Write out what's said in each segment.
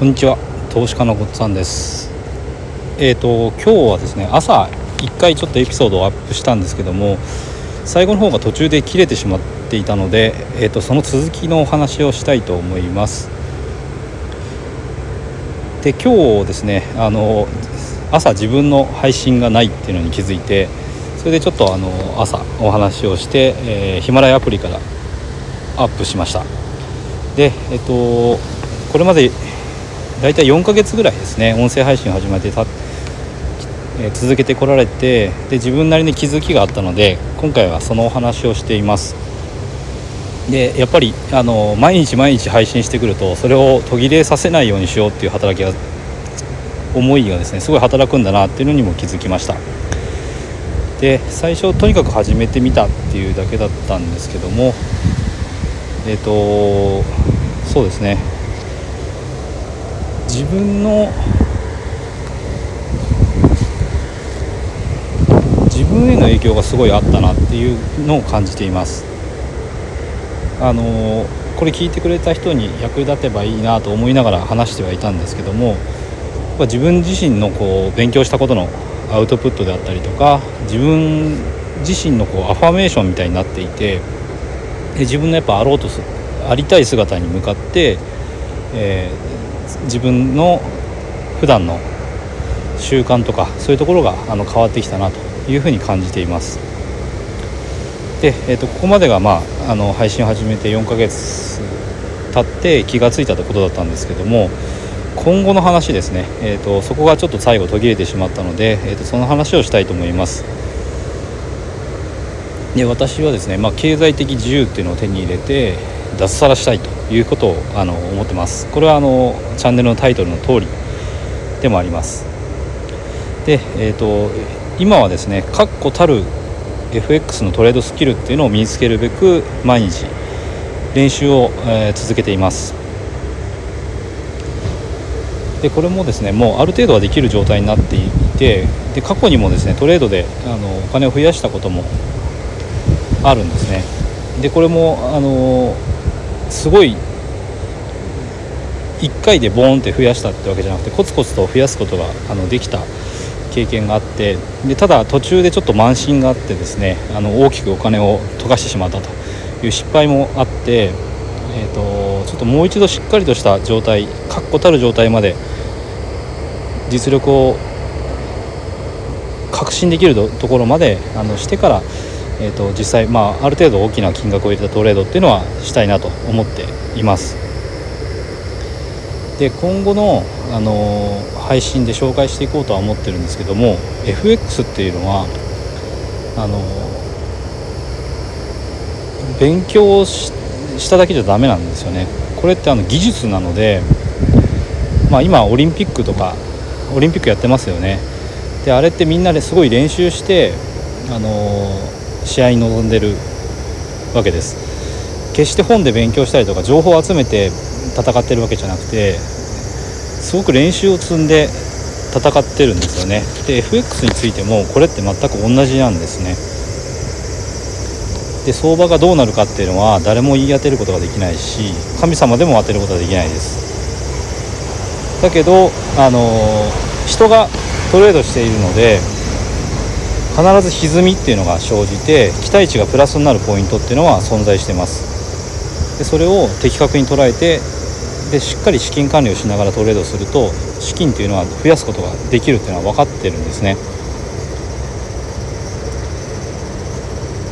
こんにちは。投資家のごっつんです。えっ、ー、と今日はですね朝1回ちょっとエピソードをアップしたんですけども最後の方が途中で切れてしまっていたので、えーと、その続きのお話をしたいと思います。で今日ですねあの朝自分の配信がないっていうのに気づいてそれでちょっとあの朝お話をして、えー、ヒマラヤアプリからアップしました。でえっ、とこれまで大体4ヶ月ぐらいですね音声配信を始めてた、えー、続けてこられてで自分なりに気づきがあったので今回はそのお話をしています。でやっぱりあの毎日毎日配信してくるとそれを途切れさせないようにしようっていう働きが思いがですねすごい働くんだなっていうのにも気づきました。で最初とにかく始めてみたっていうだけだったんですけどもえっ、ー、とそうですね。自分の自分への影響がすごいあったなっていうのを感じています。あのこれ聞いてくれた人に役立てばいいなと思いながら話してはいたんですけども自分自身のこう勉強したことのアウトプットであったりとか自分自身のこうアファメーションみたいになっていてで自分のやっぱあろうとすありたい姿に向かって、えー、自分の普段の習慣とかそういうところがあの変わってきたなというふうに感じています。で、えーと、ここまでが、まあ、あの配信を始めて4ヶ月経って気が付いたとことだったんですけども今後の話ですね、えーと、そこがちょっと最後途切れてしまったので、えーとその話をしたいと思います。で私はですね、まあ、経済的自由っていうのを手に入れて脱サラしたいということをあの思ってます。これはあのチャンネルのタイトルの通りでもあります。で、えーと、今はですね確固たる FX のトレードスキルっていうのを身につけるべく毎日練習を、えー、続けています。でこれもですねもうある程度はできる状態になっていてで過去にもですねトレードであのお金を増やしたこともあるんですね。でこれもあのすごい1回でボーンって増やしたってわけじゃなくてコツコツと増やすことがあのできた経験があってでただ途中でちょっと慢心があってですねあの大きくお金を溶かしてしまったという失敗もあって、えーと、ちょっともう一度しっかりとした状態確固たる状態まで実力を確信できるところまであのしてからえーと、実際、まあ、ある程度大きな金額を入れたトレードっていうのはしたいなと思っています。で今後の、あのー、配信で紹介していこうとは思ってるんですけども FX っていうのはあのー、勉強しただけじゃダメなんですよね。これってあの技術なので、まあ、今オリンピックとかオリンピックやってますよね。であれってみんなですごい練習してあのー試合に臨んでるわけです。決して本で勉強したりとか情報を集めて戦ってるわけじゃなくてすごく練習を積んで戦ってるんですよね。で FX についてもこれって全く同じなんですね。で相場がどうなるかっていうのは誰も言い当てることができないし神様でも当てることはできないです。だけどあの人がトレードしているので必ず歪みっていうのが生じて期待値がプラスになるポイントっていうのは存在してます。でそれを的確に捉えてでしっかり資金管理をしながらトレードすると資金っていうのは増やすことができるっていうのは分かってるんですね。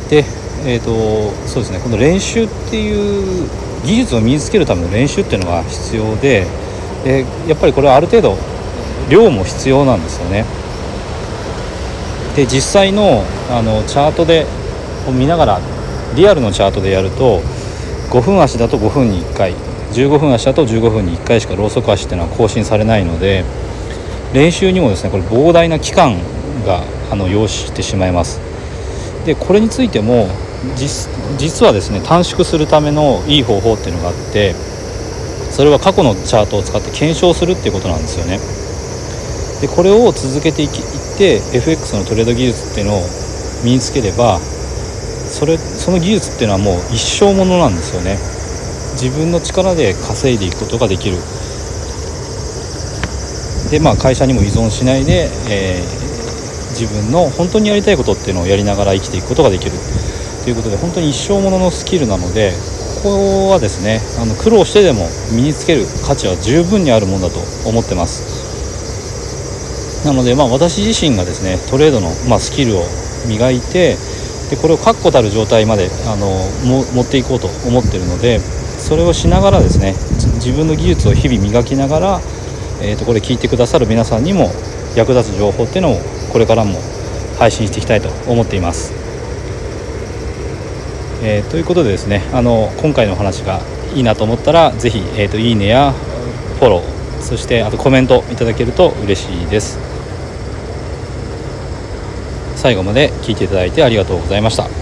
でえーと、そうですね。この練習っていう技術を身につけるための練習っていうのが必要ででやっぱりこれはある程度量も必要なんですよね。で実際のあのチャートでを見ながらリアルのチャートでやると5分足だと5分に1回15分足だと15分に1回しかローソク足っていうのは更新されないので練習にもですねこれ膨大な期間があの要してしまいます。でこれについても実はですね短縮するためのいい方法っていうのがあってそれは過去のチャートを使って検証するっていうことなんですよね。でこれを続けていきいって FX のトレード技術っていうのを身につければそれその技術っていうのはもう一生ものなんですよね。自分の力で稼いでいくことができる。で、まあ、会社にも依存しないで、えー、自分の本当にやりたいことっていうのをやりながら生きていくことができる。ということで本当に一生もののスキルなのでここはですねあの苦労してでも身につける価値は十分にあるものだと思ってます。なので、まあ、私自身がですねトレードの、まあ、スキルを磨いてでこれを確固たる状態まであのも持っていこうと思っているのでそれをしながらですね自分の技術を日々磨きながら、えー、とこれ聞いてくださる皆さんにも役立つ情報っていうのをこれからも配信していきたいと思っています。えー、ということでですねあの今回のお話がいいなと思ったら是非、えーと、いいねやフォローそしてあとコメントいただけると嬉しいです最後まで聞いていただいてありがとうございました。